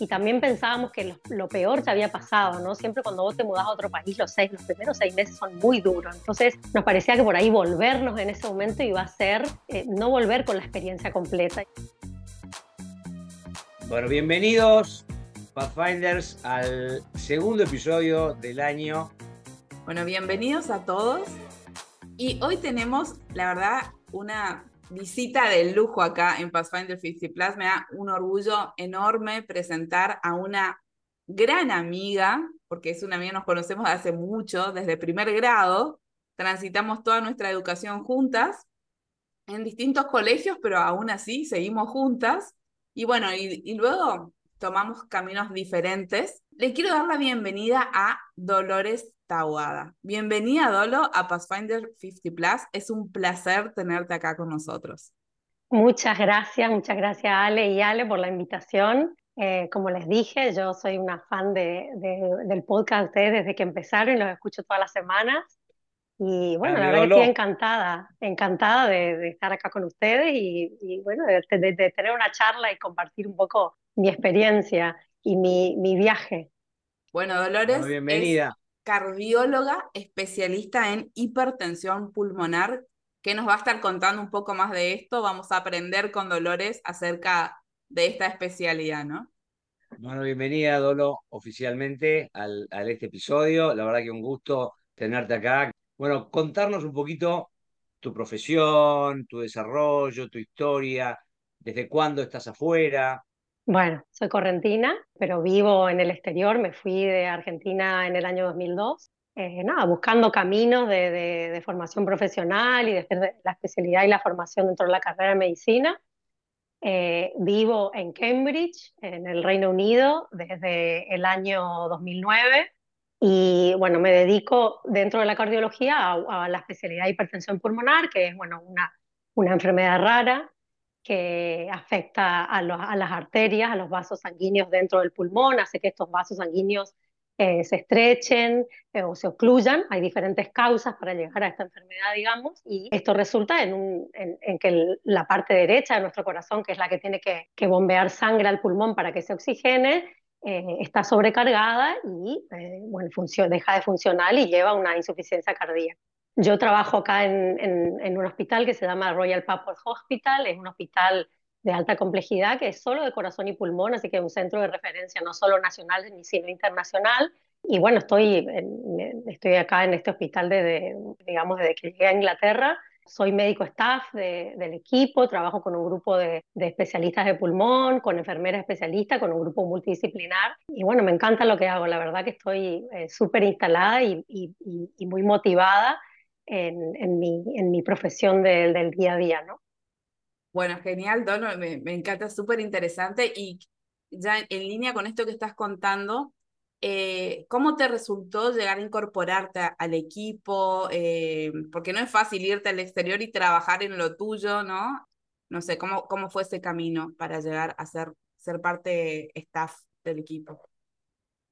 y también pensábamos que lo, peor ya había pasado, ¿no? Siempre cuando vos te mudás a otro país, los seis, los primeros seis meses son muy duros. Entonces nos parecía que por ahí volvernos en ese momento iba a ser eh, no volver con la experiencia completa. Bueno, bienvenidos, Pathfinders, al segundo episodio del año. Bueno, bienvenidos a todos. Y hoy tenemos, la verdad, una visita de lujo acá en Pathfinder 50 Plus. Me da un orgullo enorme presentar a una gran amiga, porque es una amiga, nos conocemos hace mucho, desde primer grado. Transitamos toda nuestra educación juntas en distintos colegios, pero aún así seguimos juntas. Y bueno, y luego tomamos caminos diferentes. Le quiero dar la bienvenida a Dolores Tawada. Bienvenida, Dolo, a Pathfinder 50 Plus. Es un placer tenerte acá con nosotros. Muchas gracias, muchas gracias Ale y Ale por la invitación. Eh, como les dije, yo soy una fan de, del podcast de ustedes desde que empezaron y los escucho todas las semanas. Y bueno, la verdad que estoy encantada, encantada de, estar acá con ustedes y, bueno, de, de, tener una charla y compartir un poco mi experiencia y mi, mi viaje. Bueno, Dolores, bienvenida cardióloga especialista en hipertensión pulmonar, que nos va a estar contando un poco más de esto. Vamos a aprender con Dolores acerca de esta especialidad, ¿no? Bueno, bienvenida, Dolo, oficialmente al, a este episodio. La verdad que un gusto tenerte acá. Bueno, contarnos un poquito tu profesión, tu desarrollo, tu historia, desde cuándo estás afuera, bueno, soy correntina, pero vivo en el exterior. Me fui de Argentina en el año 2002. Eh, nada, buscando caminos de, formación profesional y de la especialidad y la formación dentro de la carrera de medicina. Eh, vivo en Cambridge, en el Reino Unido, desde el año 2009 y bueno, me dedico dentro de la cardiología a, la especialidad de hipertensión pulmonar, que es bueno, una, una enfermedad rara que afecta a, las arterias, a los vasos sanguíneos dentro del pulmón, hace que estos vasos sanguíneos eh, se estrechen eh, o se ocluyan. Hay diferentes causas para llegar a esta enfermedad, digamos, y esto resulta en, que la parte derecha de nuestro corazón, que es la que tiene que, bombear sangre al pulmón para que se oxigene, eh, está sobrecargada y bueno, deja de funcionar y lleva a una insuficiencia cardíaca. Yo trabajo acá en, un hospital que se llama Royal Papworth Hospital, es un hospital de alta complejidad que es solo de corazón y pulmón, así que es un centro de referencia no solo nacional sino internacional. Y bueno, estoy, estoy acá en este hospital desde, digamos, desde que llegué a Inglaterra. Soy médico staff del equipo, trabajo con un grupo de, especialistas de pulmón, con enfermeras especialistas, con un grupo multidisciplinar. Y bueno, me encanta lo que hago, la verdad que estoy eh, súper instalada y, y muy motivada en, mi, en mi profesión del día a día, ¿no? Bueno, genial, Dono, me, me encanta, súper interesante y ya en, línea con esto que estás contando, eh, ¿cómo te resultó llegar a incorporarte al equipo? Eh, porque no es fácil irte al exterior y trabajar en lo tuyo, ¿no? No sé, ¿cómo, cómo fue ese camino para llegar a ser, ser parte staff del equipo?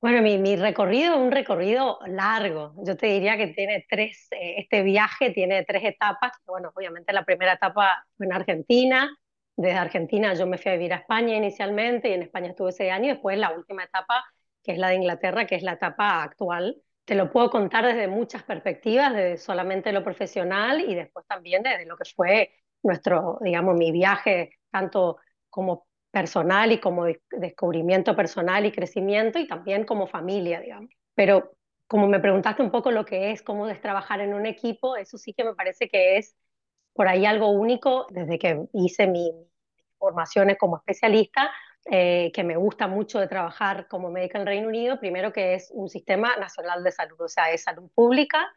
Bueno, mi, mi recorrido es un recorrido largo. Yo te diría que tiene tres, eh, este viaje tiene tres etapas. Bueno, obviamente la primera etapa fue en Argentina. Desde Argentina yo me fui a vivir a España inicialmente y en España estuve ese año. Después la última etapa, que es la de Inglaterra, que es la etapa actual. Te lo puedo contar desde muchas perspectivas, desde solamente lo profesional y después también desde lo que fue nuestro, digamos, mi viaje, tanto como personal y como descubrimiento personal y crecimiento y también como familia, digamos. Pero como me preguntaste un poco lo que es, cómo es trabajar en un equipo, eso sí que me parece que es por ahí algo único desde que hice mi formaciones como especialista, eh, que me gusta mucho de trabajar como médica en Reino Unido, primero que es un sistema nacional de salud, o sea, es salud pública,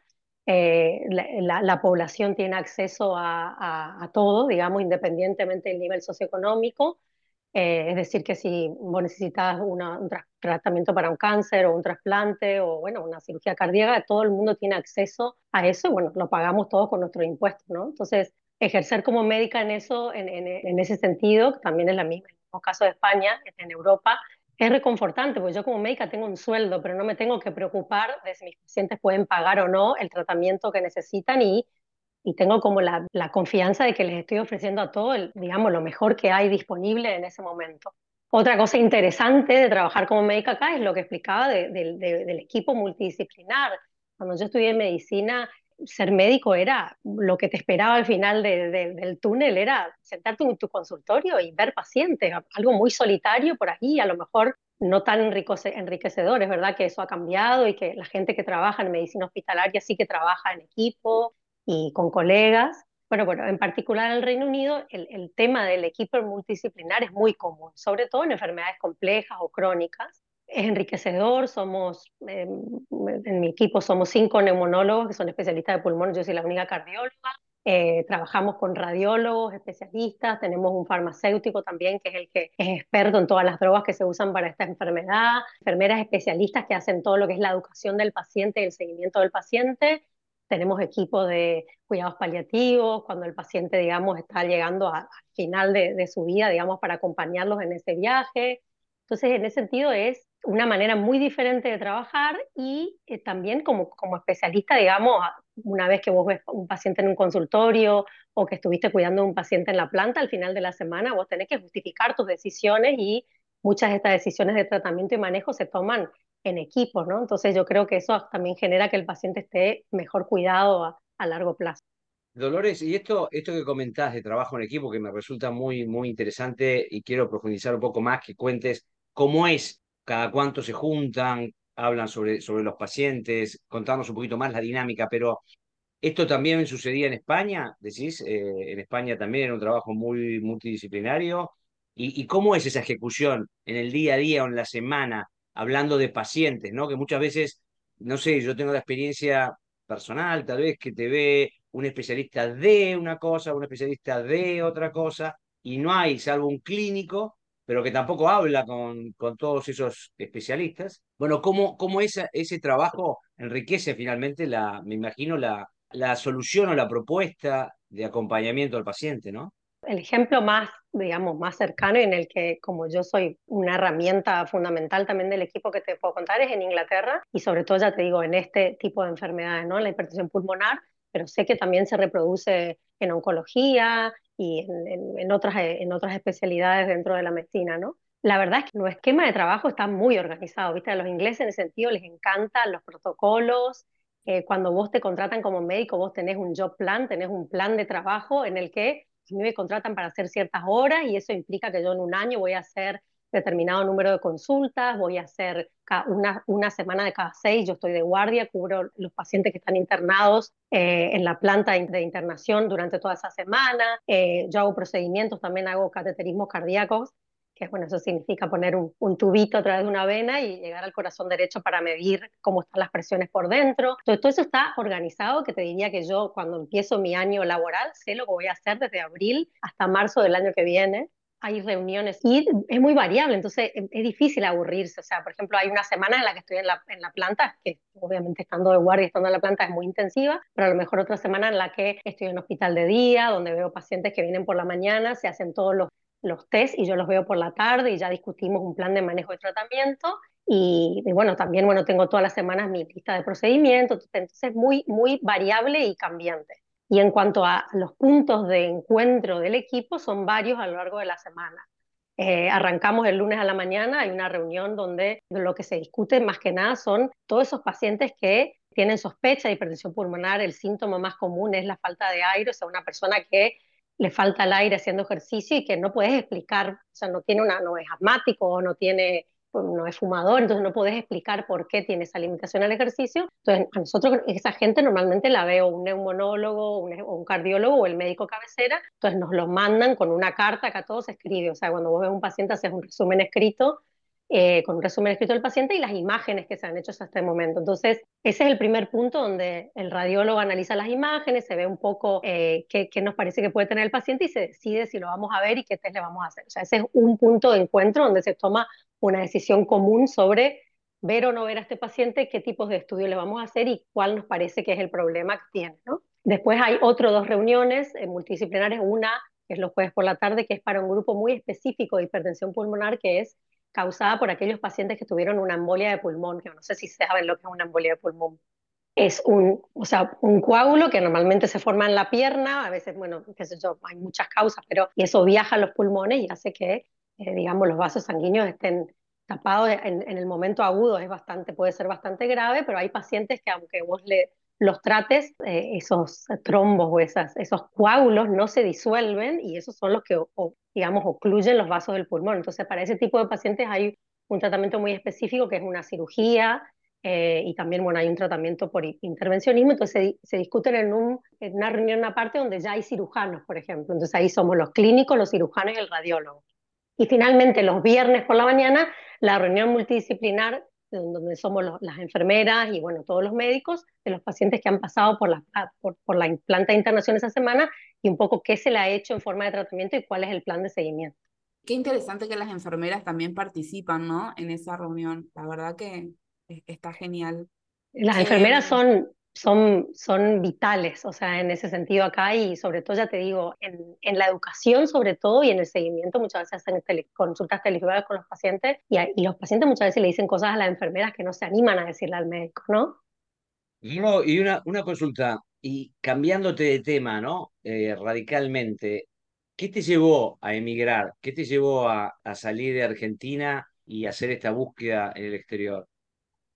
eh, la, población tiene acceso a, a, todo, digamos, independientemente del nivel socioeconómico, eh, es decir, que si vos necesitas un tratamiento para un cáncer o un trasplante o bueno, una cirugía cardíaca, todo el mundo tiene acceso a eso y bueno, lo pagamos todos con nuestros impuestos, ¿no? Entonces, ejercer como médica en eso, en, en, ese sentido, también es la misma. En el caso de España, en Europa, es reconfortante, porque yo como médica tengo un sueldo, pero no me tengo que preocupar de si mis pacientes pueden pagar o no el tratamiento que necesitan y y tengo como la, confianza de que les estoy ofreciendo a todos, digamos, lo mejor que hay disponible en ese momento. Otra cosa interesante de trabajar como médica acá es lo que explicaba del equipo multidisciplinar. Cuando yo estudié medicina, ser médico era lo que te esperaba al final del túnel, era sentarte en tu consultorio y ver pacientes, algo muy solitario por ahí, a lo mejor no tan enriquecedor, es verdad que eso ha cambiado y que la gente que trabaja en medicina hospitalaria sí que trabaja en equipo y con colegas. Bueno, bueno, en particular en el Reino Unido el, el tema del equipo multidisciplinar es muy común, sobre todo en enfermedades complejas o crónicas es enriquecedor, somos, em, en mi equipo somos cinco neumonólogos que son especialistas de pulmón, yo soy la única cardióloga, eh, trabajamos con radiólogos, especialistas, tenemos un farmacéutico también que es el que es experto en todas las drogas que se usan para esta enfermedad, enfermeras especialistas que hacen todo lo que es la educación del paciente y el seguimiento del paciente, tenemos equipo de cuidados paliativos, cuando el paciente, digamos, está llegando al final de, de su vida, digamos, para acompañarlos en ese viaje. Entonces, en ese sentido es una manera muy diferente de trabajar y eh, también como, como especialista, digamos, una vez que vos ves un paciente en un consultorio o que estuviste cuidando a un paciente en la planta, al final de la semana vos tenés que justificar tus decisiones y muchas de estas decisiones de tratamiento y manejo se toman en equipo, ¿no? Entonces yo creo que eso también genera que el paciente esté mejor cuidado a, a largo plazo. Dolores, y esto, esto que comentás de trabajo en equipo, que me resulta muy, muy interesante y quiero profundizar un poco más, que cuentes cómo es cada cuánto se juntan, hablan sobre, sobre los pacientes, contarnos un poquito más la dinámica, pero esto también sucedía en España, decís, eh, en España también era un trabajo muy multidisciplinario. ¿Y, ¿Y cómo es esa ejecución en el día a día o en la semana, hablando de pacientes, ¿no? Que muchas veces, no sé, yo tengo la experiencia personal, tal vez que te ve un especialista de una cosa, un especialista de otra cosa, y no hay, salvo un clínico, pero que tampoco habla con, con todos esos especialistas. Bueno, ¿cómo, cómo esa, ese trabajo enriquece finalmente, la, me imagino, la, la solución o la propuesta de acompañamiento al paciente, ¿no? El ejemplo más, digamos, más cercano y en el que, como yo soy una herramienta fundamental también del equipo que te puedo contar, es en Inglaterra y sobre todo, ya te digo, en este tipo de enfermedades, ¿no? La hipertensión pulmonar, pero sé que también se reproduce en oncología y en, otras, en otras especialidades dentro de la medicina, ¿no? La verdad es que nuestro esquema de trabajo está muy organizado, ¿viste? A los ingleses en ese sentido les encantan los protocolos. Eh, cuando vos te contratan como médico, vos tenés un job plan, tenés un plan de trabajo en el que a me contratan para hacer ciertas horas y eso implica que yo en un año voy a hacer determinado número de consultas, voy a hacer una, una semana de cada seis, yo estoy de guardia, cubro los pacientes que están internados eh, en la planta de internación durante toda esa semana, eh, yo hago procedimientos, también hago cateterismos cardíacos, que bueno, eso significa poner un, un, tubito a través de una vena y llegar al corazón derecho para medir cómo están las presiones por dentro. Entonces, todo eso está organizado, que te diría que yo cuando empiezo mi año laboral sé lo que voy a hacer desde abril hasta marzo del año que viene hay reuniones y es muy variable, entonces es, difícil aburrirse. O sea, por ejemplo, hay una semana en la que estoy en la, en la planta, que obviamente estando de guardia, estando en la planta es muy intensiva, pero a lo mejor otra semana en la que estoy en hospital de día, donde veo pacientes que vienen por la mañana, se hacen todos los, los test y yo los veo por la tarde y ya discutimos un plan de manejo de tratamiento. Y, bueno, también bueno, tengo todas las semanas mi lista de procedimientos, entonces es muy, muy variable y cambiante. Y en cuanto a los puntos de encuentro del equipo, son varios a lo largo de la semana. Eh, arrancamos el lunes a la mañana, hay una reunión donde lo que se discute más que nada son todos esos pacientes que tienen sospecha de hipertensión pulmonar, el síntoma más común es la falta de aire, o sea, una persona que le falta el aire haciendo ejercicio y que no puedes explicar, o sea, no tiene una, no es asmático o no tiene pues, no es fumador, entonces no podés explicar por qué tiene esa limitación al ejercicio. Entonces, a nosotros, esa gente normalmente la veo un neumonólogo, un, un cardiólogo o el médico cabecera, entonces nos lo mandan con una carta que a todos se escribe. O sea, cuando vos ves un paciente, haces un resumen escrito eh, con un resumen escrito del paciente y las imágenes que se han hecho hasta este momento. Entonces, ese es el primer punto donde el radiólogo analiza las imágenes, se ve un poco eh, qué, nos parece que puede tener el paciente y se decide si lo vamos a ver y qué test le vamos a hacer. O sea, ese es un punto de encuentro donde se toma una decisión común sobre ver o no ver a este paciente, qué tipos de estudios le vamos a hacer y cuál nos parece que es el problema que tiene. Después hay otras dos reuniones eh, multidisciplinares, una es los jueves por la tarde, que es para un grupo muy específico de hipertensión pulmonar, que es causada por aquellos pacientes que tuvieron una embolia de pulmón, que no sé si saben lo que es una embolia de pulmón. es un, o sea, un coágulo que normalmente se forma en la pierna, a veces, bueno, qué sé yo, hay muchas causas, pero y eso viaja a los pulmones y hace que, eh, digamos, los vasos sanguíneos estén tapados en, en, el momento agudo, es bastante, puede ser bastante grave, pero hay pacientes que aunque vos le, los trates, eh, esos trombos o esas, esos coágulos no se disuelven y esos son los que, o, digamos, ocluyen los vasos del pulmón. Entonces, para ese tipo de pacientes hay un tratamiento muy específico que es una cirugía eh, y también, bueno, hay un tratamiento por intervencionismo, entonces se, se discuten en, un, en una reunión aparte donde ya hay cirujanos, por ejemplo. Entonces ahí somos los clínicos, los cirujanos y el radiólogo. Y finalmente, los viernes por la mañana, la reunión multidisciplinar, donde somos las enfermeras y, bueno, todos los médicos de los pacientes que han pasado por la, por, por la planta de internación esa semana y un poco qué se le ha hecho en forma de tratamiento y cuál es el plan de seguimiento. Qué interesante que las enfermeras también participan, ¿no? En esa reunión. La verdad que está genial. Las enfermeras son, son, son vitales, o sea, en ese sentido acá y sobre todo, ya te digo, en, en la educación sobre todo y en el seguimiento, muchas veces hacen tele, consultas televisadas con los pacientes y, y, los pacientes muchas veces le dicen cosas a las enfermeras que no se animan a decirle al médico, ¿no? No, y una, una consulta, y cambiándote de tema, ¿no? Eh, radicalmente, ¿qué te llevó a emigrar? ¿Qué te llevó a, a salir de Argentina y hacer esta búsqueda en el exterior?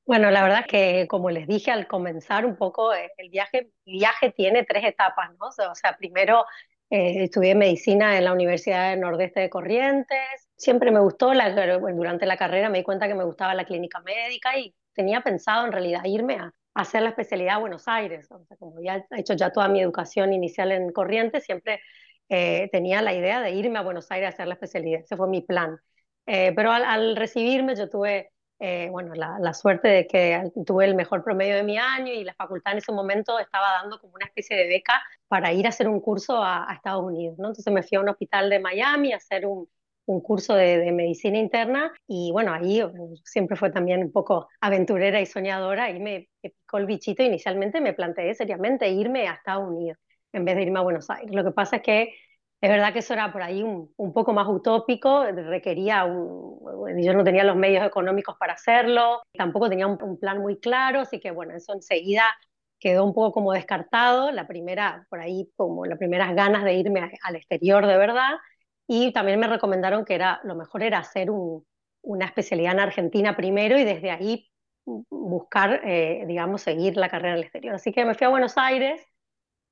Bueno, la verdad que como les dije al comenzar un poco, eh, el viaje, el viaje tiene tres etapas, ¿no? O sea, primero eh, estudié medicina en la Universidad del Nordeste de Corrientes, siempre me gustó, la, durante la carrera me di cuenta que me gustaba la clínica médica y tenía pensado en realidad irme a hacer la especialidad a Buenos Aires, o sea, como ya he hecho ya toda mi educación inicial en Corrientes, siempre eh, tenía la idea de irme a Buenos Aires a hacer la especialidad, ese fue mi plan. Eh, pero al, al recibirme yo tuve eh, bueno, la, la, suerte de que tuve el mejor promedio de mi año y la facultad en ese momento estaba dando como una especie de beca para ir a hacer un curso a, a Estados Unidos, ¿no? Entonces me fui a un hospital de Miami a hacer un, un curso de, de, medicina interna y bueno, ahí siempre fue también un poco aventurera y soñadora y me, me picó el bichito. Inicialmente me planteé seriamente irme a Estados Unidos en vez de irme a Buenos Aires. Lo que pasa es que es verdad que eso era por ahí un, un poco más utópico, requería un, yo no tenía los medios económicos para hacerlo, tampoco tenía un, un, plan muy claro, así que bueno, eso enseguida quedó un poco como descartado, la primera, por ahí como las primeras ganas de irme a, al exterior de verdad, y también me recomendaron que era, lo mejor era hacer un, una especialidad en Argentina primero y desde ahí buscar, eh, digamos, seguir la carrera al exterior. Así que me fui a Buenos Aires,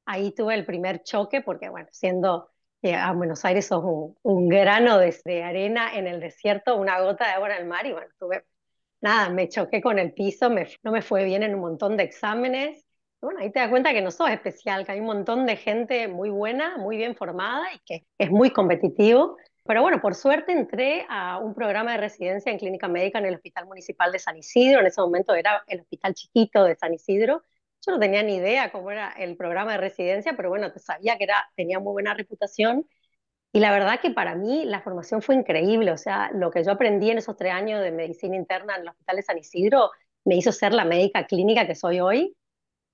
ahí tuve el primer choque porque, bueno, siendo a Buenos Aires sos un, un grano de, de, arena en el desierto, una gota de agua en el mar y bueno, tuve, nada, me choqué con el piso, me, no me fue bien en un montón de exámenes. Bueno, ahí te das cuenta que no sos especial, que hay un montón de gente muy buena, muy bien formada y que es muy competitivo. Pero bueno, por suerte entré a un programa de residencia en clínica médica en el Hospital Municipal de San Isidro. En ese momento era el hospital chiquito de San Isidro yo no tenía ni idea cómo era el programa de residencia, pero bueno, sabía que era, tenía muy buena reputación. Y la verdad que para mí la formación fue increíble. O sea, lo que yo aprendí en esos tres años de medicina interna en el Hospital de San Isidro me hizo ser la médica clínica que soy hoy.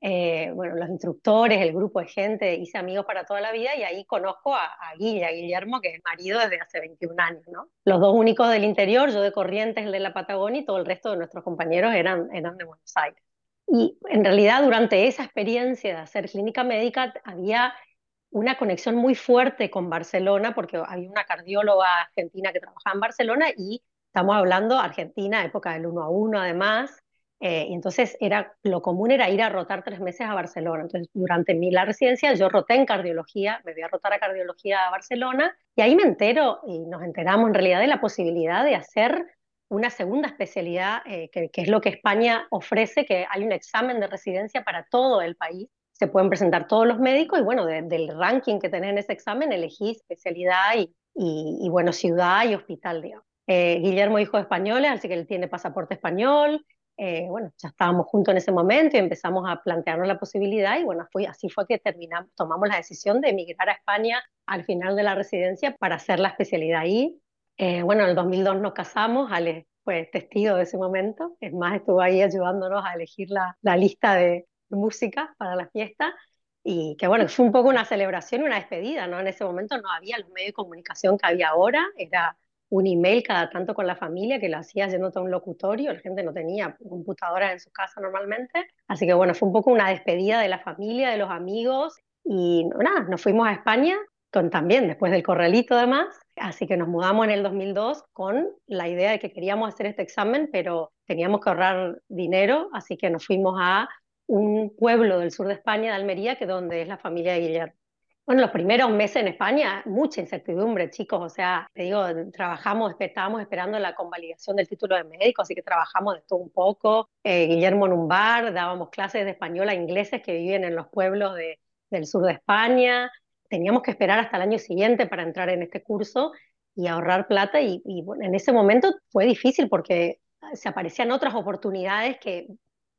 Eh, bueno, los instructores, el grupo de gente, hice amigos para toda la vida y ahí conozco a, a Guille, a Guillermo, que es marido desde hace 21 años. Los dos únicos del interior, yo de Corrientes, el de la Patagonia y todo el resto de nuestros compañeros eran, eran de Buenos Aires. Y en realidad durante esa experiencia de hacer clínica médica había una conexión muy fuerte con Barcelona, porque había una cardióloga argentina que trabajaba en Barcelona y estamos hablando Argentina, época del uno a uno además, eh, y entonces era, lo común era ir a rotar tres meses a Barcelona. Entonces durante mi, la residencia yo roté en cardiología, me voy a rotar a cardiología a Barcelona y ahí me entero y nos enteramos en realidad de la posibilidad de hacer una segunda especialidad, eh, que, que, es lo que España ofrece, que hay un examen de residencia para todo el país. Se pueden presentar todos los médicos y bueno, de, del ranking que tenés en ese examen elegís especialidad y, y, y bueno, ciudad y hospital, digamos. Eh, Guillermo hijo de españoles, así que él tiene pasaporte español. Eh, bueno, ya estábamos juntos en ese momento y empezamos a plantearnos la posibilidad y bueno, fue, así fue que terminamos, tomamos la decisión de emigrar a España al final de la residencia para hacer la especialidad ahí eh, bueno, en el 2002 nos casamos, Ale fue testigo de ese momento, es más, estuvo ahí ayudándonos a elegir la, la lista de música para la fiesta. Y que bueno, fue un poco una celebración una despedida, ¿no? En ese momento no había los medios de comunicación que había ahora, era un email cada tanto con la familia, que lo hacía yéndote a un locutorio, la gente no tenía computadoras en su casa normalmente, así que bueno, fue un poco una despedida de la familia, de los amigos, y nada, nos fuimos a España, también después del corralito además, así que nos mudamos en el 2002 con la idea de que queríamos hacer este examen, pero teníamos que ahorrar dinero, así que nos fuimos a un pueblo del sur de España, de Almería, que donde es la familia de Guillermo. Bueno, los primeros meses en España, mucha incertidumbre, chicos. O sea, te digo, trabajamos, estábamos esperando la convalidación del título de médico, así que trabajamos de todo un poco. Eh, Guillermo en un bar, dábamos clases de español a ingleses que viven en los pueblos de, del sur de España. Teníamos que esperar hasta el año siguiente para entrar en este curso y ahorrar plata. Y, en ese momento fue difícil porque se aparecían otras oportunidades que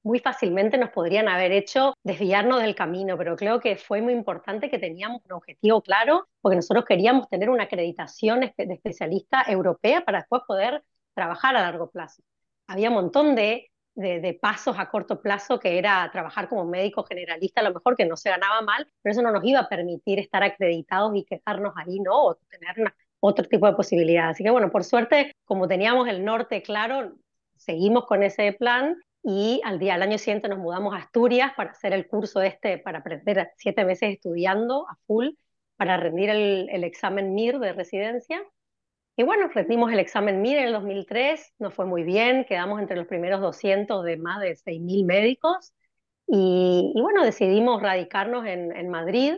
muy fácilmente nos podrían haber hecho desviarnos del camino, pero creo que fue muy importante que teníamos un objetivo claro, porque nosotros queríamos tener una acreditación de especialista europea para después poder trabajar a largo plazo. Había un montón de, de, pasos a corto plazo que era trabajar como médico generalista, a lo mejor que no se ganaba mal, pero eso no nos iba a permitir estar acreditados y quedarnos ahí, ¿no? O tener otro tipo de posibilidades. Así que bueno, por suerte, como teníamos el norte claro, seguimos con ese plan y al día, al año siguiente nos mudamos a Asturias para hacer el curso este, para aprender siete meses estudiando a full, para rendir el, el examen MIR de residencia. Y bueno, rendimos el examen MIR en el 2003, nos fue muy bien, quedamos entre los primeros 200 de más de 6.000 médicos. Y, y, bueno, decidimos radicarnos en, en Madrid,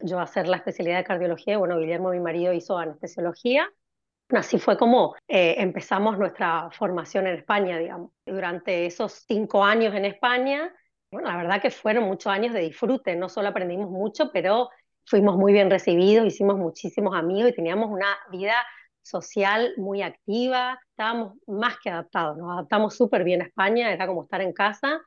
yo hacer la especialidad de cardiología, bueno, Guillermo, mi marido, hizo anestesiología, Así fue como eh, empezamos nuestra formación en España, digamos. Durante esos cinco años en España, bueno, la verdad que fueron muchos años de disfrute, no solo aprendimos mucho, pero fuimos muy bien recibidos, hicimos muchísimos amigos y teníamos una vida social muy activa, estábamos más que adaptados, nos adaptamos súper bien a España, era como estar en casa.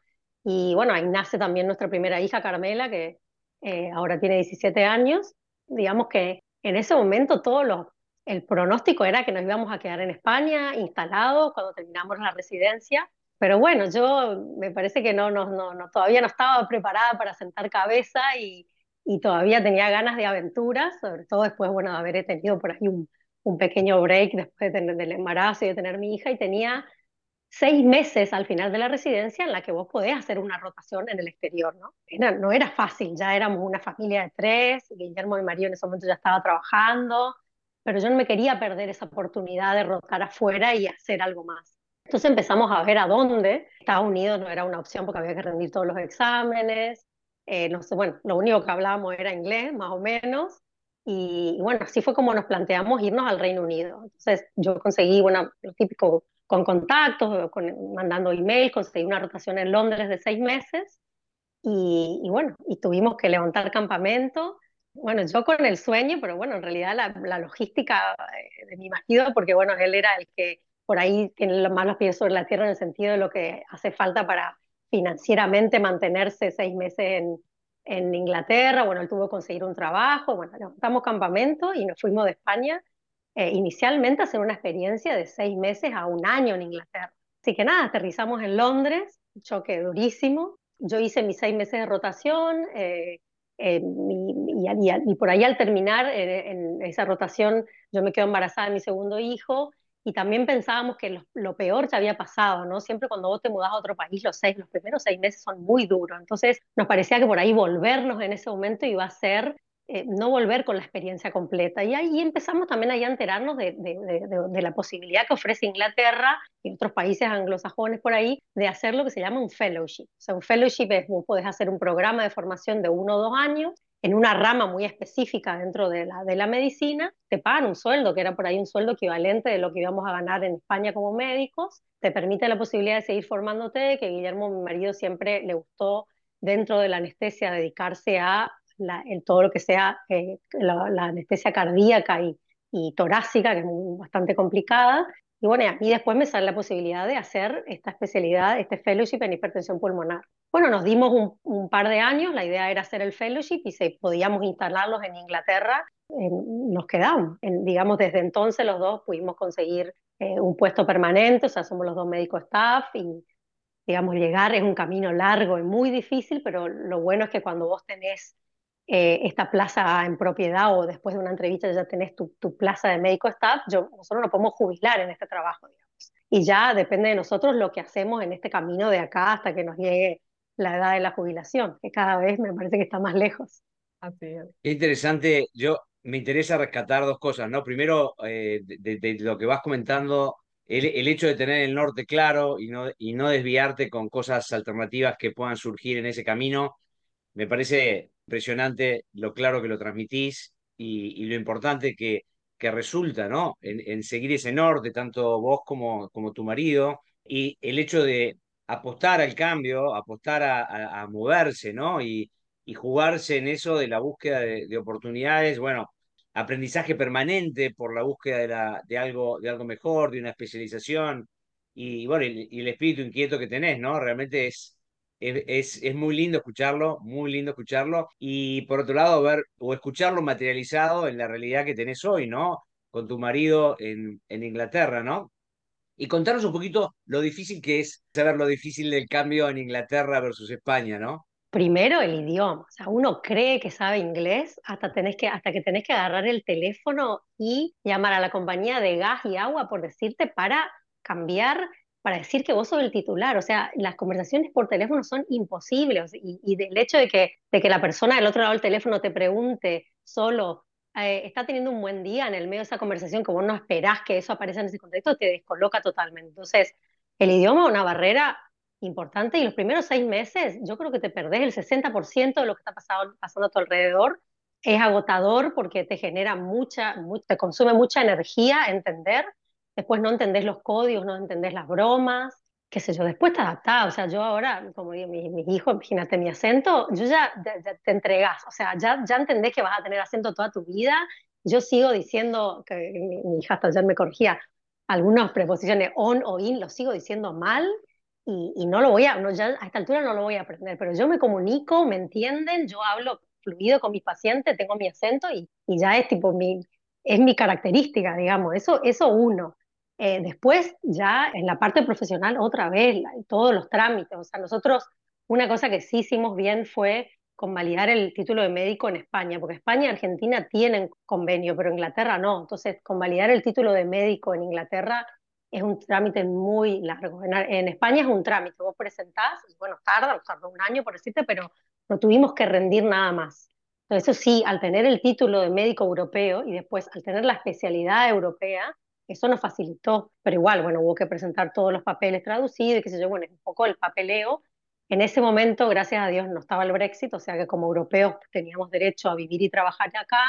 Y bueno, ahí nace también nuestra primera hija, Carmela, que eh, ahora tiene 17 años. Digamos que en ese momento todos los el pronóstico era que nos íbamos a quedar en España, instalados, cuando terminamos la residencia. Pero bueno, yo me parece que no, no, no, todavía no estaba preparada para sentar cabeza y, y, todavía tenía ganas de aventuras, sobre todo después bueno, de haber tenido por ahí un, un pequeño break después del embarazo y de tener mi hija y tenía seis meses al final de la residencia en la que vos podés hacer una rotación en el exterior, ¿no? Era, no era fácil, ya éramos una familia de tres, Guillermo, mi marido en ese momento ya estaba trabajando, pero yo no me quería perder esa oportunidad de rotar afuera y hacer algo más. Entonces empezamos a ver a dónde. Estados Unidos no era una opción porque había que rendir todos los exámenes. Eh, no sé, bueno, lo único que hablábamos era inglés, más o menos. Y, bueno, así fue como nos planteamos irnos al Reino Unido. Entonces yo conseguí, bueno, lo típico, con contactos, con, mandando email, conseguí una rotación en Londres de seis meses. Y, y bueno, y tuvimos que levantar campamento bueno, yo con el sueño, pero bueno, en realidad la, logística eh, de mi marido, porque bueno, él era el que por ahí tiene los pies sobre la tierra en el sentido de lo que hace falta para financieramente mantenerse seis meses en, en Inglaterra. Bueno, él tuvo que conseguir un trabajo, bueno, levantamos campamento y nos fuimos de España eh, inicialmente a hacer una experiencia de seis meses a un año en Inglaterra. Así que nada, aterrizamos en Londres, choque durísimo. Yo hice mis seis meses de rotación, eh, eh, y, por ahí al terminar en esa rotación yo me quedo embarazada de mi segundo hijo y también pensábamos que lo, peor ya había pasado, ¿no? Siempre cuando vos te mudás a otro país, los seis, los primeros seis meses son muy duros. Entonces nos parecía que por ahí volvernos en ese momento iba a ser eh, no volver con la experiencia completa. Y ahí empezamos también a enterarnos de, de, la posibilidad que ofrece Inglaterra y otros países anglosajones por ahí de hacer lo que se llama un fellowship. O sea, un fellowship es, puedes hacer un programa de formación de uno o dos años en una rama muy específica dentro de la, de la medicina, te pagan un sueldo, que era por ahí un sueldo equivalente de lo que íbamos a ganar en España como médicos, te permite la posibilidad de seguir formándote, que Guillermo, mi marido, siempre le gustó dentro de la anestesia dedicarse a en todo lo que sea eh, la, anestesia cardíaca y, y, torácica, que es bastante complicada. Y bueno, después me sale la posibilidad de hacer esta especialidad, este fellowship en hipertensión pulmonar. Bueno, nos dimos un, par de años, la idea era hacer el fellowship y si podíamos instalarlos en Inglaterra, nos quedamos. Digamos, desde entonces los dos pudimos conseguir eh, un puesto permanente, o sea, somos los dos médicos staff y digamos, llegar es un camino largo y muy difícil, pero lo bueno es que cuando vos tenés eh, esta plaza en propiedad o después de una entrevista ya tenés tu, tu plaza de médico staff, yo, nosotros nos podemos jubilar en este trabajo, digamos. Y ya depende de nosotros lo que hacemos en este camino de acá hasta que nos llegue la edad de la jubilación, que cada vez me parece que está más lejos. Así es. Interesante. Yo me interesa rescatar dos cosas, ¿no? Primero, eh, de, de lo que vas comentando, el, el hecho de tener el norte claro y no, y no desviarte con cosas alternativas que puedan surgir en ese camino. Me parece impresionante lo claro que lo transmitís y, lo importante que, que resulta, ¿no? En, seguir ese norte, tanto vos como, como tu marido, y el hecho de apostar al cambio, apostar a, a, a moverse, ¿no? Y, y, jugarse en eso de la búsqueda de, de, oportunidades, bueno, aprendizaje permanente por la búsqueda de, la, de, algo, de algo mejor, de una especialización, y bueno, el espíritu inquieto que tenés, ¿no? Realmente es, es, es, muy lindo escucharlo, muy lindo escucharlo. Y por otro lado, ver o escucharlo materializado en la realidad que tenés hoy, ¿no? Con tu marido en, en Inglaterra, ¿no? Y contarnos un poquito lo difícil que es saber lo difícil del cambio en Inglaterra versus España, ¿no? Primero el idioma, o sea, uno cree que sabe inglés hasta, tenés que, hasta que tenés que agarrar el teléfono y llamar a la compañía de gas y agua por decirte para cambiar para decir que vos sos el titular. O sea, las conversaciones por teléfono son imposibles. Y, y del hecho de que, de que la persona del otro lado del teléfono te pregunte solo, eh, está teniendo un buen día en el medio de esa conversación, que vos no esperás que eso aparezca en ese contexto, te descoloca totalmente. Entonces, el idioma es una barrera importante y los primeros seis meses yo creo que te perdés el 60% de lo que está pasando, pasando a tu alrededor. Es agotador porque te genera mucha, mucha, te consume mucha energía entender después no entendés los códigos, no entendés las bromas, qué sé yo, después te adaptás, o sea, yo ahora, como digo, mis, mis hijos, imagínate mi acento, yo ya, ya, ya, te entregás, o sea, ya, ya entendés que vas a tener acento toda tu vida, yo sigo diciendo, que mi, mi hija hasta ayer me corregía, algunas preposiciones on o in, lo sigo diciendo mal, y, y, no lo voy a, no, ya a esta altura no lo voy a aprender, pero yo me comunico, me entienden, yo hablo fluido con mis pacientes, tengo mi acento y, y ya es tipo mi, es mi característica, digamos, eso, eso uno. Eh, después, ya en la parte profesional, otra vez, todos los trámites. O sea, nosotros, una cosa que sí hicimos bien fue convalidar el título de médico en España, porque España y Argentina tienen convenio, pero Inglaterra no. Entonces, convalidar el título de médico en Inglaterra es un trámite muy largo. En, España es un trámite, vos presentás, bueno, tarda, tarda un año por decirte, pero no tuvimos que rendir nada más. Entonces, eso sí, al tener el título de médico europeo y después al tener la especialidad europea, eso nos facilitó, pero igual, bueno, hubo que presentar todos los papeles traducidos y qué sé yo, bueno, un poco el papeleo. En ese momento, gracias a Dios, no estaba el Brexit, o sea que como europeos teníamos derecho a vivir y trabajar acá,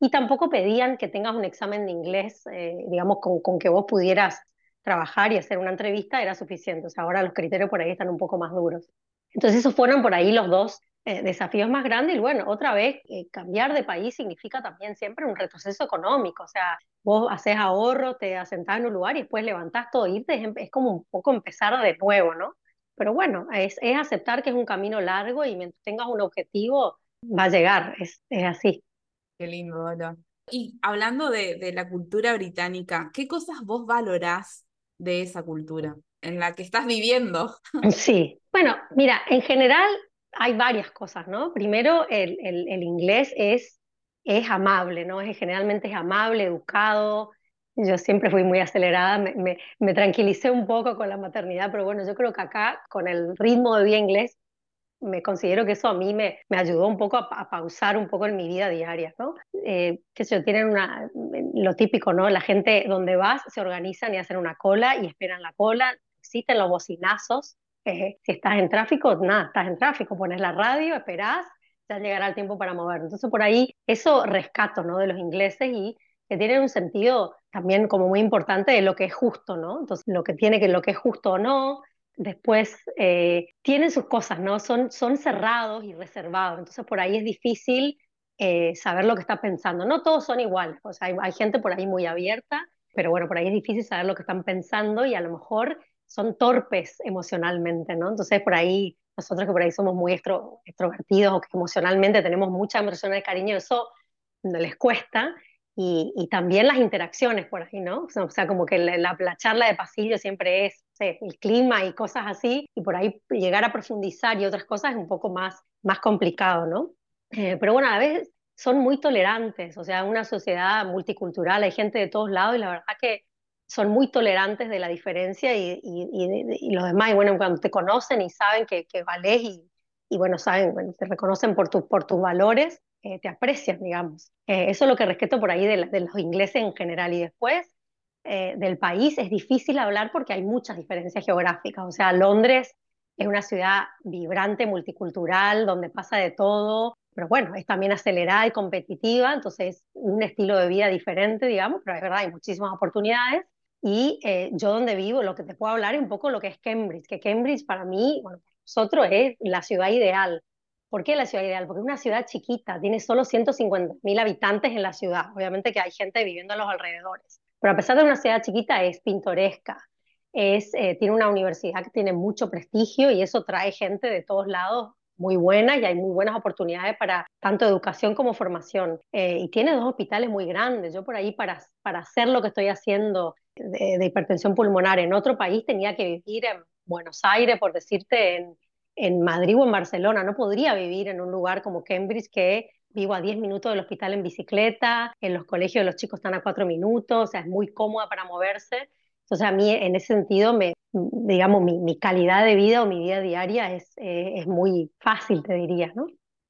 y tampoco pedían que tengas un examen de inglés, eh, digamos, con, con, que vos pudieras trabajar y hacer una entrevista era suficiente. O sea, ahora los criterios por ahí están un poco más duros. Entonces, esos fueron por ahí los dos eh, desafíos más grandes. Y bueno, otra vez, eh, cambiar de país significa también siempre un retroceso económico. O sea, vos haces ahorro, te asentás en un lugar y después levantás todo, irte, es, es como un poco empezar de nuevo, ¿no? Pero bueno, es, es, aceptar que es un camino largo y mientras tengas un objetivo, va a llegar, es, es así. Qué lindo, Dolo. Y hablando de, de, la cultura británica, ¿qué cosas vos valorás de esa cultura en la que estás viviendo? Sí, bueno, mira, en general hay varias cosas, ¿no? Primero, el, el, el inglés es, es amable, ¿no? Es, generalmente es amable, educado. Yo siempre fui muy acelerada, me, me, tranquilicé un poco con la maternidad, pero bueno, yo creo que acá, con el ritmo de vida inglés, me considero que eso a mí me, me ayudó un poco a, pausar un poco en mi vida diaria, ¿no? Eh, que yo, tienen una, lo típico, ¿no? La gente donde vas se organizan y hacen una cola y esperan la cola, existen los bocinazos, eh, si estás en tráfico, nada, estás en tráfico, pones la radio, esperás, ya llegará el tiempo para mover. Entonces por ahí eso rescato, ¿no? De los ingleses y que tienen un sentido también como muy importante de lo que es justo, ¿no? Entonces lo que tiene que lo que es justo o no, después eh, tienen sus cosas, ¿no? Son, son cerrados y reservados, entonces por ahí es difícil eh, saber lo que está pensando. No todos son iguales, o sea, hay, hay, gente por ahí muy abierta, pero bueno, por ahí es difícil saber lo que están pensando y a lo mejor son torpes emocionalmente, ¿no? Entonces por ahí, nosotros que por ahí somos muy extro, extrovertidos o que emocionalmente tenemos mucha emoción de cariño, eso no les cuesta. Y, y, también las interacciones por ahí, ¿no? O sea, como que la, la, la charla de pasillo siempre es sé, el clima y cosas así, y por ahí llegar a profundizar y otras cosas es un poco más, más complicado, ¿no? Eh, pero bueno, a la vez son muy tolerantes, o sea, una sociedad multicultural, hay gente de todos lados y la verdad que son muy tolerantes de la diferencia y, y, los demás, y bueno, cuando te conocen y saben que, que valés y, y bueno, saben, bueno, te reconocen por, tu, por tus valores, eh, te aprecian, digamos. Eh, eso es lo que respeto por ahí de, de los ingleses en general. Y después, eh, del país es difícil hablar porque hay muchas diferencias geográficas. O sea, Londres es una ciudad vibrante, multicultural, donde pasa de todo, pero bueno, es también acelerada y competitiva, entonces un estilo de vida diferente, digamos, pero es verdad, hay muchísimas oportunidades. Y yo donde vivo, lo que te puedo hablar es un poco lo que es Cambridge, que Cambridge para mí, bueno, nosotros es la ciudad ideal. ¿Por qué la ciudad ideal? Porque es una ciudad chiquita, tiene solo 150.000 habitantes en la ciudad. Obviamente que hay gente viviendo a los alrededores. Pero a pesar de una ciudad chiquita, es pintoresca. Es, eh, tiene una universidad que tiene mucho prestigio y eso trae gente de todos lados muy buena y hay muy buenas oportunidades para tanto educación como formación. Eh, y tiene dos hospitales muy grandes. Yo por ahí para, para hacer lo que estoy haciendo de, de hipertensión pulmonar en otro país tenía que vivir en Buenos Aires, por decirte, en, en Madrid o en Barcelona. No podría vivir en un lugar como Cambridge que vivo a 10 minutos del hospital en bicicleta, en los colegios los chicos están a 4 minutos, o sea, es muy cómoda para moverse. Entonces a mí en ese sentido, me, digamos, mi, mi calidad de vida o mi vida diaria es, eh, es muy fácil, te diría, ¿no?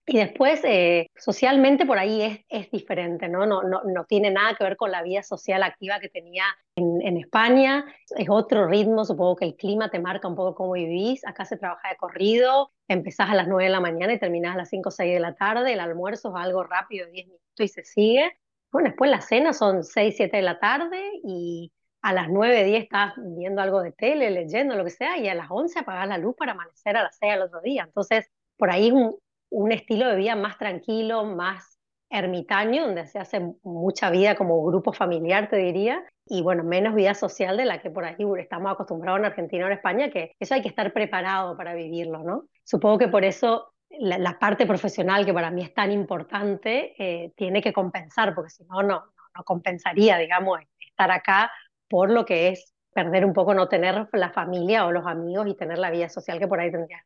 Y después, eh, socialmente por ahí es, es diferente, ¿no? No, ¿no? no tiene nada que ver con la vida social activa que tenía en, en, España. Es otro ritmo, supongo que el clima te marca un poco cómo vivís. Acá se trabaja de corrido, empezás a las 9 de la mañana y terminás a las 5 o 6 de la tarde. El almuerzo es algo rápido, 10 minutos y se sigue. Bueno, después la cena son 6, 7 de la tarde y a las 9, 10 estás viendo algo de tele, leyendo, lo que sea, y a las 11 apagás la luz para amanecer a las 6 al otro día. Entonces, por ahí un, un estilo de vida más tranquilo, más ermitaño, donde se hace mucha vida como grupo familiar, te diría, y bueno, menos vida social de la que por ahí estamos acostumbrados en Argentina o en España, que eso hay que estar preparado para vivirlo, ¿no? Supongo que por eso la, la parte profesional, que para mí es tan importante, eh, tiene que compensar, porque si no, no, no compensaría, digamos, estar acá por lo que es perder un poco, no tener la familia o los amigos y tener la vida social que por ahí tendrías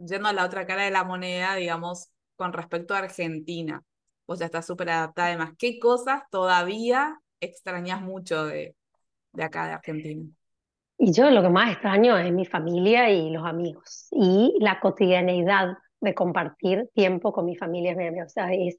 yendo a la otra cara de la moneda, digamos, con respecto a Argentina. O sea, estás súper adaptada. Además, ¿qué cosas todavía extrañas mucho de, de acá, de Argentina? Y yo lo que más extraño es mi familia y los amigos y la cotidianeidad de compartir tiempo con mi familia y mis amigos. O sea, es,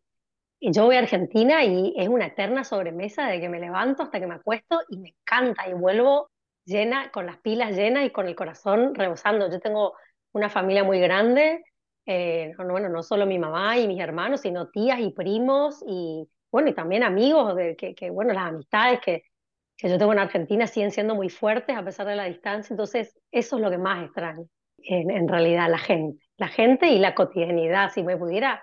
yo voy a Argentina y es una eterna sobremesa de que me levanto hasta que me acuesto y me encanta y vuelvo llena, con las pilas llenas y con el corazón rebosando. Yo tengo una familia muy grande, eh, no, bueno, no solo mi mamá y mis hermanos, sino tías y primos y, bueno, y también amigos, de, que, bueno, las amistades que, que yo tengo en Argentina siguen siendo muy fuertes a pesar de la distancia, entonces eso es lo que más extraño, en, en realidad, la gente, la gente y la cotidianidad, si me pudiera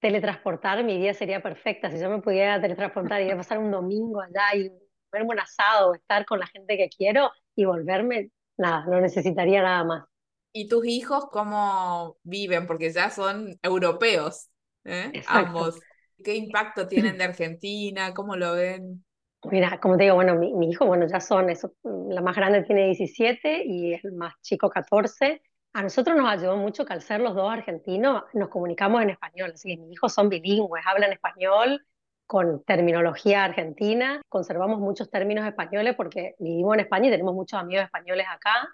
teletransportar, mi vida sería perfecta, si yo me pudiera teletransportar y pasar un domingo allá y verme un asado, estar con la gente que quiero y volverme, nada, no necesitaría nada más. ¿Y tus hijos cómo viven? Porque ya son europeos, ¿eh? ambos. ¿Qué impacto tienen de Argentina? ¿Cómo lo ven? Mira, como te digo, bueno, mi, mi hijo, bueno, ya son, eso, la más grande tiene 17 y el más chico 14. A nosotros nos ayudó mucho que al ser los dos argentinos nos comunicamos en español, así que mis hijos son bilingües, hablan español con terminología argentina, conservamos muchos términos españoles porque vivimos en España y tenemos muchos amigos españoles acá,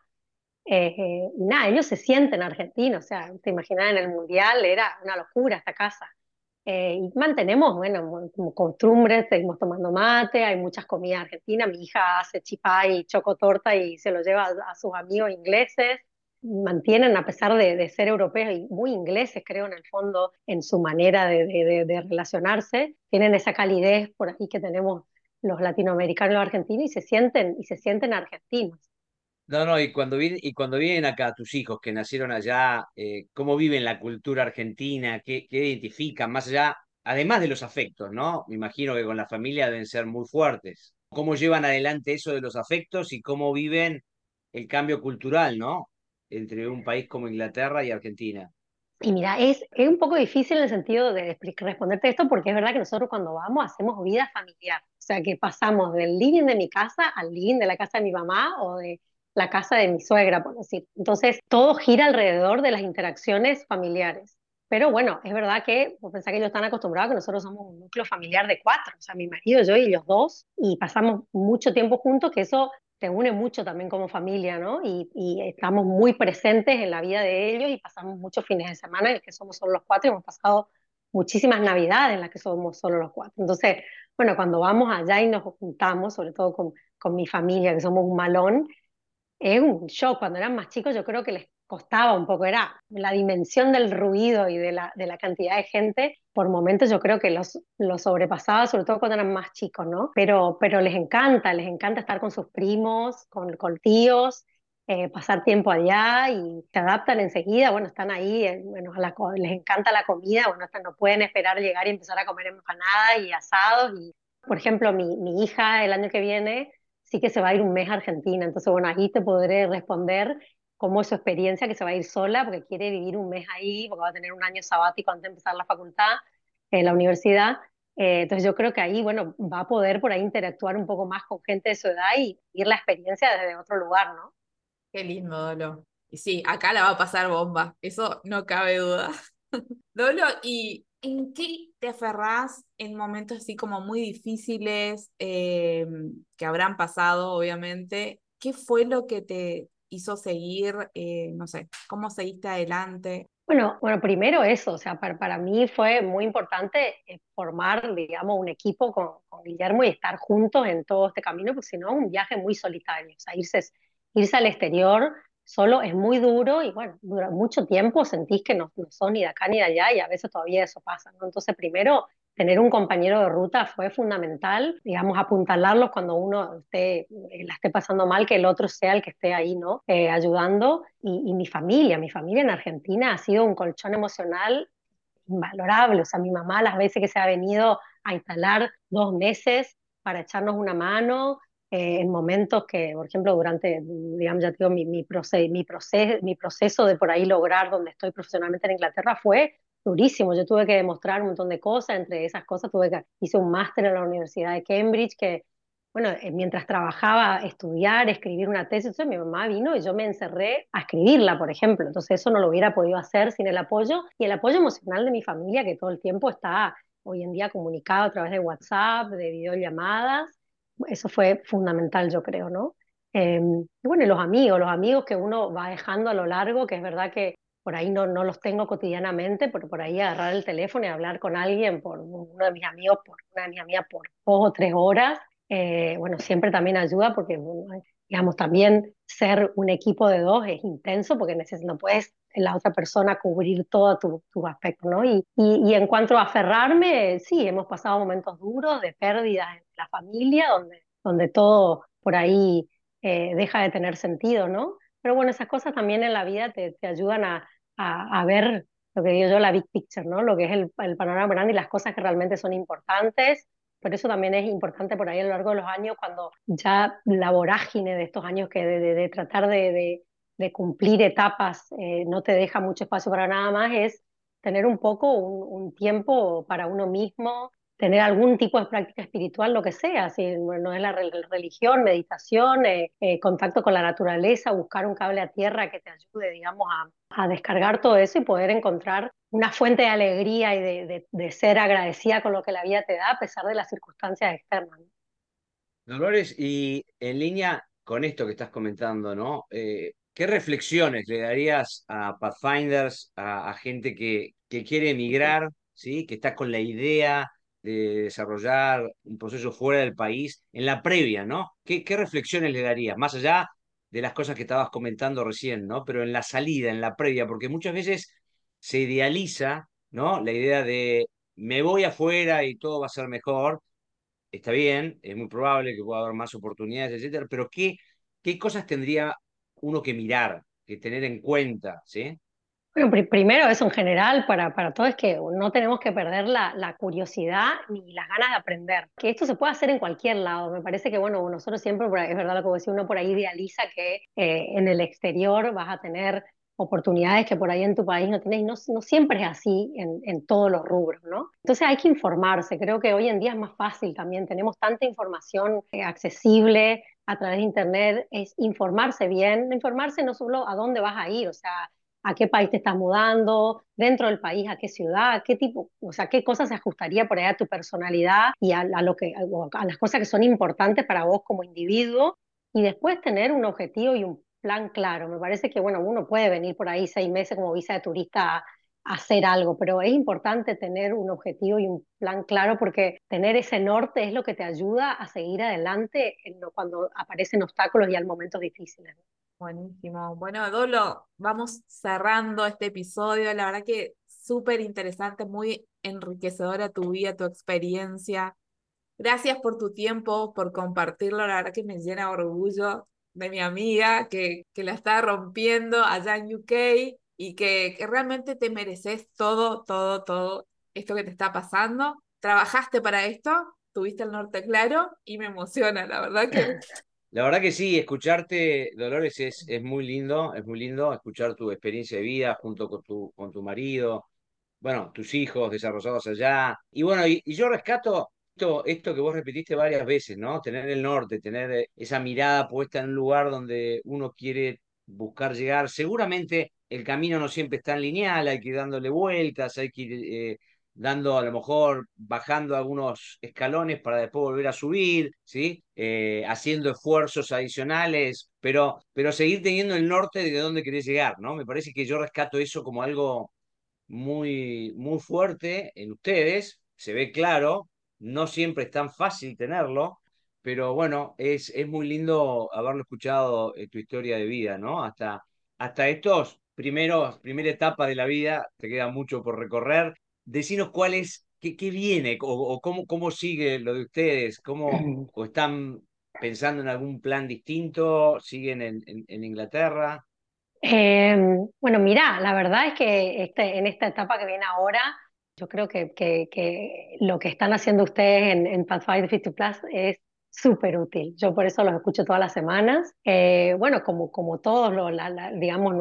eh, y nada, ellos se sienten argentinos, o sea, te imaginas en el Mundial era una locura esta casa. Eh, y mantenemos, bueno, como costumbres, seguimos tomando mate, hay muchas comidas argentinas, mi hija hace chipá y chocotorta y se lo lleva a, a, sus amigos ingleses, mantienen, a pesar de, de, ser europeos y muy ingleses, creo, en el fondo, en su manera de, de, relacionarse, tienen esa calidez por aquí que tenemos los latinoamericanos los argentinos y se sienten, y se sienten argentinos. No, no, y cuando, vienen, y cuando vienen acá tus hijos que nacieron allá, eh, ¿cómo viven la cultura argentina? ¿Qué, ¿Qué, identifican? Más allá, además de los afectos, ¿no? Me imagino que con la familia deben ser muy fuertes. ¿Cómo llevan adelante eso de los afectos y cómo viven el cambio cultural, ¿no? Entre un país como Inglaterra y Argentina. Y mira, es, es un poco difícil en el sentido de responderte esto porque es verdad que nosotros cuando vamos hacemos vida familiar. O sea, que pasamos del living de mi casa al living de la casa de mi mamá o de la casa de mi suegra, por decir. Entonces, todo gira alrededor de las interacciones familiares. Pero bueno, es verdad que, vos pensás que ellos están acostumbrados que nosotros somos un núcleo familiar de cuatro, o sea, mi marido, yo y los dos, y pasamos mucho tiempo juntos, que eso te une mucho también como familia, ¿no? Y, y, estamos muy presentes en la vida de ellos y pasamos muchos fines de semana en los que somos solo los cuatro y hemos pasado muchísimas navidades en las que somos solo los cuatro. Entonces, bueno, cuando vamos allá y nos juntamos, sobre todo con, con mi familia, que somos un malón, es un shock. Cuando eran más chicos yo creo que les costaba un poco, era la dimensión del ruido y de la, de la cantidad de gente, por momentos yo creo que los, los sobrepasaba, sobre todo cuando eran más chicos, ¿no? Pero, pero les encanta, les encanta estar con sus primos, con, con tíos, eh, pasar tiempo allá y se adaptan enseguida, bueno, están ahí, eh, bueno, les encanta la comida, bueno, no pueden esperar llegar y empezar a comer empanadas y asados. Y, por ejemplo, mi, mi hija el año que viene sí que se va a ir un mes a Argentina, entonces, bueno, ahí te podré responder cómo es su experiencia, que se va a ir sola porque quiere vivir un mes ahí, porque va a tener un año sabático antes de empezar la facultad, en la universidad. Eh, entonces yo creo que ahí, bueno, va a poder por ahí interactuar un poco más con gente de su edad y ir la experiencia desde otro lugar, ¿no? Qué lindo, Dolo. Y sí, acá la va a pasar bomba, eso no cabe duda. Dolo, ¿y en qué te aferrás en momentos así como muy difíciles eh, que habrán pasado, obviamente? ¿Qué fue lo que te, hizo seguir, eh, no sé, cómo seguiste adelante? Bueno, bueno, primero eso, o sea, para, para mí fue muy importante eh, formar, digamos, un equipo con, con, Guillermo y estar juntos en todo este camino, porque si no, un viaje muy solitario, o sea, irse, irse al exterior solo es muy duro y bueno, dura mucho tiempo, sentís que no, no son ni de acá ni de allá y a veces todavía eso pasa, ¿no? Entonces, primero, tener un compañero de ruta fue fundamental, digamos, apuntalarlos cuando uno esté, eh, la esté pasando mal, que el otro sea el que esté ahí, ¿no? Eh, ayudando. Y, y, mi familia, mi familia en Argentina ha sido un colchón emocional invalorable. O sea, mi mamá las veces que se ha venido a instalar dos meses para echarnos una mano, eh, en momentos que, por ejemplo, durante, digamos, ya digo, mi, mi, proceso, mi, proceso, mi proceso de por ahí lograr donde estoy profesionalmente en Inglaterra fue durísimo. Yo tuve que demostrar un montón de cosas, entre esas cosas tuve que, hice un máster en la Universidad de Cambridge que, bueno, eh, mientras trabajaba, estudiar, escribir una tesis, mi mamá vino y yo me encerré a escribirla, por ejemplo. Entonces eso no lo hubiera podido hacer sin el apoyo y el apoyo emocional de mi familia, que todo el tiempo está hoy en día comunicado a través de WhatsApp, de videollamadas. Eso fue fundamental, yo creo, ¿no? Y bueno, y los amigos, los amigos que uno va dejando a lo largo, que es verdad que por ahí no, no los tengo cotidianamente, pero por ahí agarrar el teléfono y hablar con alguien, por uno de mis amigos, por una de mis amigas por dos o tres horas, eh, bueno, siempre también ayuda porque, digamos, también ser un equipo de dos es intenso porque no puedes la otra persona cubrir todo tu, tu aspecto, ¿no? Y, y, y, en cuanto a aferrarme, sí, hemos pasado momentos duros de pérdidas en la familia, donde, donde todo por ahí eh, deja de tener sentido, ¿no? Pero bueno, esas cosas también en la vida te, te ayudan a, a, a, ver lo que digo yo, la big picture, ¿no? Lo que es el, el, panorama grande y las cosas que realmente son importantes. Por eso también es importante por ahí a lo largo de los años, cuando ya la vorágine de estos años que de, de, de tratar de, de, cumplir etapas eh, no te deja mucho espacio para nada más, es tener un poco un, un tiempo para uno mismo, tener algún tipo de práctica espiritual, lo que sea, si no es la religión, meditación, eh, eh, contacto con la naturaleza, buscar un cable a tierra que te ayude, digamos, a, a, descargar todo eso y poder encontrar una fuente de alegría y de, de, ser agradecida con lo que la vida te da a pesar de las circunstancias externas. Dolores, y en línea con esto que estás comentando, ¿no? Eh, ¿Qué reflexiones le darías a Pathfinders, a, a gente que, que quiere emigrar, ¿sí? que está con la idea de desarrollar un proceso fuera del país, en la previa, ¿no? ¿Qué, qué reflexiones le darías? Más allá de las cosas que estabas comentando recién, ¿no? Pero en la salida, en la previa, porque muchas veces se idealiza, ¿no? La idea de me voy afuera y todo va a ser mejor. Está bien, es muy probable que pueda haber más oportunidades, etcétera, pero ¿qué, qué cosas tendría uno que mirar, que tener en cuenta, ¿sí? Bueno, pr primero eso en general para, para todo es que no tenemos que perder la, la, curiosidad ni las ganas de aprender. Que esto se puede hacer en cualquier lado. Me parece que, bueno, nosotros siempre, es verdad lo que decía, uno por ahí idealiza que eh, en el exterior vas a tener oportunidades que por ahí en tu país no tienes, y no, no siempre es así en, en, todos los rubros, ¿no? Entonces hay que informarse, creo que hoy en día es más fácil también, tenemos tanta información eh, accesible a través de Internet, es informarse bien, informarse no solo a dónde vas a ir, o sea, a qué país te estás mudando, dentro del país, a qué ciudad, qué tipo, o sea, qué cosas se ajustaría por ahí a tu personalidad y a, lo que, a las cosas que son importantes para vos como individuo. Y después tener un objetivo y un plan claro. Me parece que, bueno, uno puede venir por ahí seis meses como visa de turista a, hacer algo, pero es importante tener un objetivo y un plan claro porque tener ese norte es lo que te ayuda a seguir adelante cuando aparecen obstáculos y al momentos difíciles. Buenísimo. Bueno, Dolo, vamos cerrando este episodio. La verdad que súper interesante, muy enriquecedora tu vida, tu experiencia. Gracias por tu tiempo, por compartirlo. La verdad que me llena orgullo de mi amiga que, que la está rompiendo allá en UK y que, que realmente te mereces todo, todo, todo esto que te está pasando. Trabajaste para esto, tuviste el norte claro y me emociona, la verdad que... La verdad que sí, escucharte, Dolores, es, es muy lindo, es muy lindo escuchar tu experiencia de vida junto con tu, con tu marido, bueno, tus hijos desarrollados allá. Y bueno, y yo rescato esto, que vos repetiste varias veces, ¿no? Tener el norte, tener eh, esa mirada puesta en un lugar donde uno quiere buscar llegar. Seguramente el camino no siempre es tan lineal, hay que ir dándole vueltas, hay que ir eh, dando a lo mejor, bajando algunos escalones para después volver a subir, ¿sí? Eh, haciendo esfuerzos adicionales, pero, pero seguir teniendo el norte de dónde querés llegar, ¿no? Me parece que yo rescato eso como algo muy, muy fuerte en ustedes, se ve claro, no siempre es tan fácil tenerlo, pero bueno, es, es muy lindo haberlo escuchado en tu historia de vida, ¿no? Hasta, hasta estos primeros, primera etapa de la vida, te queda mucho por recorrer. Decinos cuál es, qué, qué viene, o, cómo, cómo sigue lo de ustedes, cómo o están pensando en algún plan distinto, siguen en, en, Inglaterra. Em, bueno, mira, la verdad es que este, en esta etapa que viene ahora, yo creo que, que, lo que están haciendo ustedes en, en Pathfinder 50 Plus es súper útil. Yo por eso los escucho todas las semanas. Eh, bueno, como, como todos, los, digamos,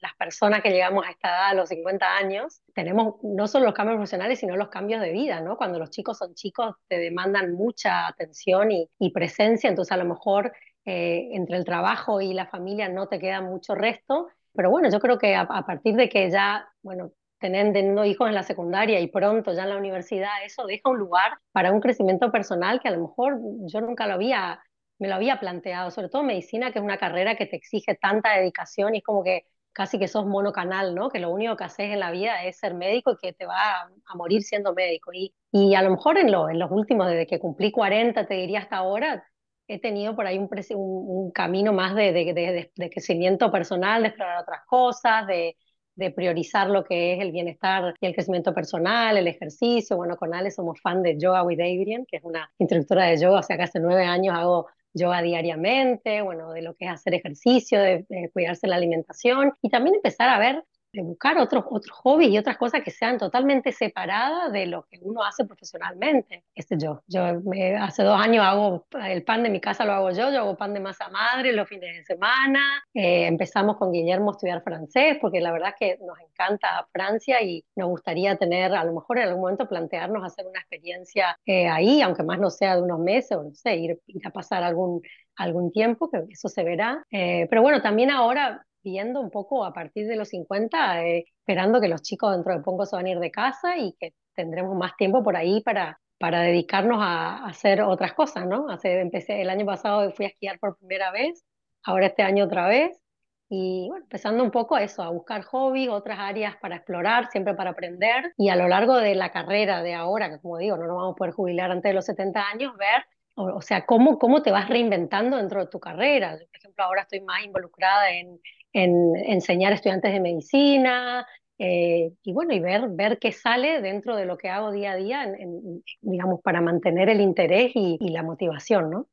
las personas que llegamos a esta edad, a los 50 años, tenemos no solo los cambios profesionales, sino los cambios de vida, ¿no? Cuando los chicos son chicos, te demandan mucha atención y, y presencia, entonces a lo mejor eh, entre el trabajo y la familia no te queda mucho resto. Pero bueno, yo creo que a, a partir de que ya, bueno, teniendo hijos en la secundaria y pronto ya en la universidad, eso deja un lugar para un crecimiento personal que a lo mejor yo nunca lo había, me lo había planteado, sobre todo medicina, que es una carrera que te exige tanta dedicación y es como que casi que sos monocanal, ¿no? Que lo único que haces en la vida es ser médico y que te va a, morir siendo médico. Y, y a lo mejor en, lo, en los últimos, desde que cumplí 40, te diría hasta ahora, he tenido por ahí un, un, camino más de, de, de, crecimiento personal, de explorar otras cosas, de, de priorizar lo que es el bienestar y el crecimiento personal, el ejercicio. Bueno, con Ale somos fan de Yoga with Adrian, que es una instructora de yoga, o sea que hace nueve años hago yoga diariamente, bueno, de lo que es hacer ejercicio, de, de cuidarse la alimentación y también empezar a ver de buscar otros, otros hobbies y otras cosas que sean totalmente separadas de lo que uno hace profesionalmente. Este yo, yo me, hace dos años hago el pan de mi casa, lo hago yo, yo hago pan de masa madre los fines de semana. Eh, empezamos con Guillermo a estudiar francés porque la verdad es que nos encanta Francia y nos gustaría tener, a lo mejor en algún momento plantearnos hacer una experiencia eh, ahí, aunque más no sea de unos meses o no sé, ir, ir a pasar algún algún tiempo, que eso se verá. Eh, pero bueno, también ahora viendo un poco a partir de los 50, eh, esperando que los chicos dentro de poco se van a ir de casa y que tendremos más tiempo por ahí para, para dedicarnos a, hacer otras cosas, ¿no? Hace, empecé, el año pasado fui a esquiar por primera vez, ahora este año otra vez, y bueno, empezando un poco a eso, a buscar hobbies, otras áreas para explorar, siempre para aprender, y a lo largo de la carrera de ahora, que como digo, no nos vamos a poder jubilar antes de los 70 años, ver o, sea, cómo, cómo te vas reinventando dentro de tu carrera. Yo, por ejemplo, ahora estoy más involucrada en, en enseñar a estudiantes de medicina, eh, y bueno, y ver, ver qué sale dentro de lo que hago día a día, en, digamos, para mantener el interés y, la motivación, ¿no?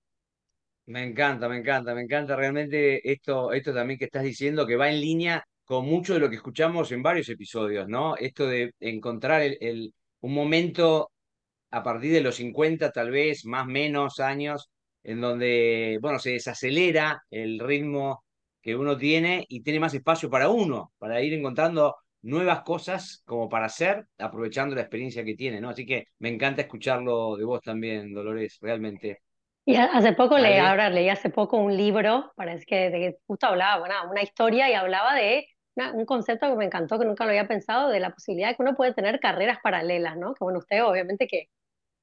Me encanta, me encanta, me encanta realmente esto, esto también que estás diciendo, que va en línea con mucho de lo que escuchamos en varios episodios, ¿no? Esto de encontrar el, un momento a partir de los 50, tal vez, más menos años, en donde, bueno, se desacelera el ritmo que uno tiene y tiene más espacio para uno, para ir encontrando nuevas cosas como para hacer, aprovechando la experiencia que tiene, ¿no? Así que me encanta escucharlo de vos también, Dolores, realmente. Y hace poco, le, ahora leí hace poco un libro, parece que, de, justo hablaba, bueno, una historia y hablaba de un concepto que me encantó, que nunca lo había pensado, de la posibilidad de que uno puede tener carreras paralelas, ¿no? Que bueno, usted obviamente que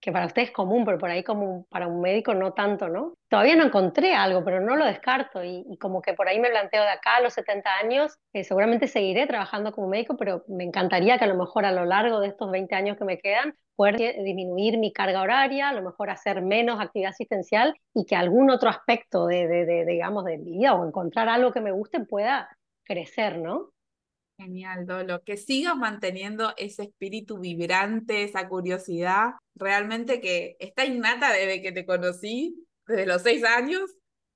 que para usted es común, pero por ahí como para un médico no tanto, ¿no? Todavía no encontré algo, pero no lo descarto y, como que por ahí me planteo de acá a los 70 años, eh, seguramente seguiré trabajando como médico, pero me encantaría que a lo mejor a lo largo de estos 20 años que me quedan poder disminuir mi carga horaria, a lo mejor hacer menos actividad asistencial y que algún otro aspecto de, de, digamos, de mi vida o encontrar algo que me guste pueda crecer, ¿no? Genial, Dolo. Que sigas manteniendo ese espíritu vibrante, esa curiosidad, realmente que está innata desde que te conocí, desde los seis años.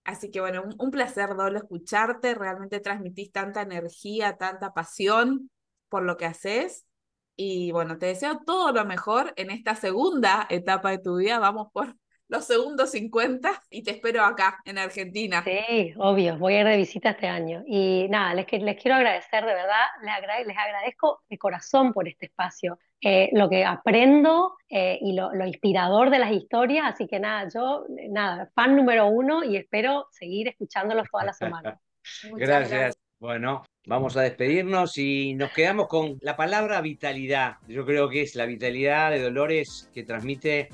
Así que bueno, un, placer, Dolo, escucharte. Realmente transmitís tanta energía, tanta pasión por lo que haces. Y bueno, te deseo todo lo mejor en esta segunda etapa de tu vida. Vamos por los segundos 50 y te espero acá en Argentina. Sí, obvio, voy a ir de visita este año. Y nada, les, les quiero agradecer de verdad, les, les agradezco de corazón por este espacio, eh, lo que aprendo eh, y lo, lo, inspirador de las historias. Así que nada, yo, nada, fan número uno y espero seguir escuchándolos toda la semana. gracias. gracias. Bueno, vamos a despedirnos y nos quedamos con la palabra vitalidad. Yo creo que es la vitalidad de Dolores que transmite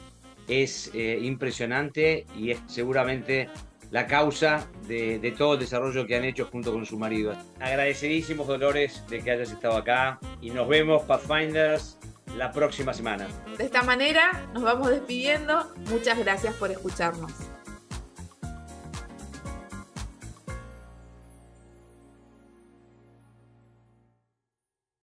es eh, impresionante y es seguramente la causa de, todo el desarrollo que han hecho junto con su marido. Agradecidísimos, Dolores, de que hayas estado acá y nos vemos, Pathfinders, la próxima semana. De esta manera nos vamos despidiendo. Muchas gracias por escucharnos.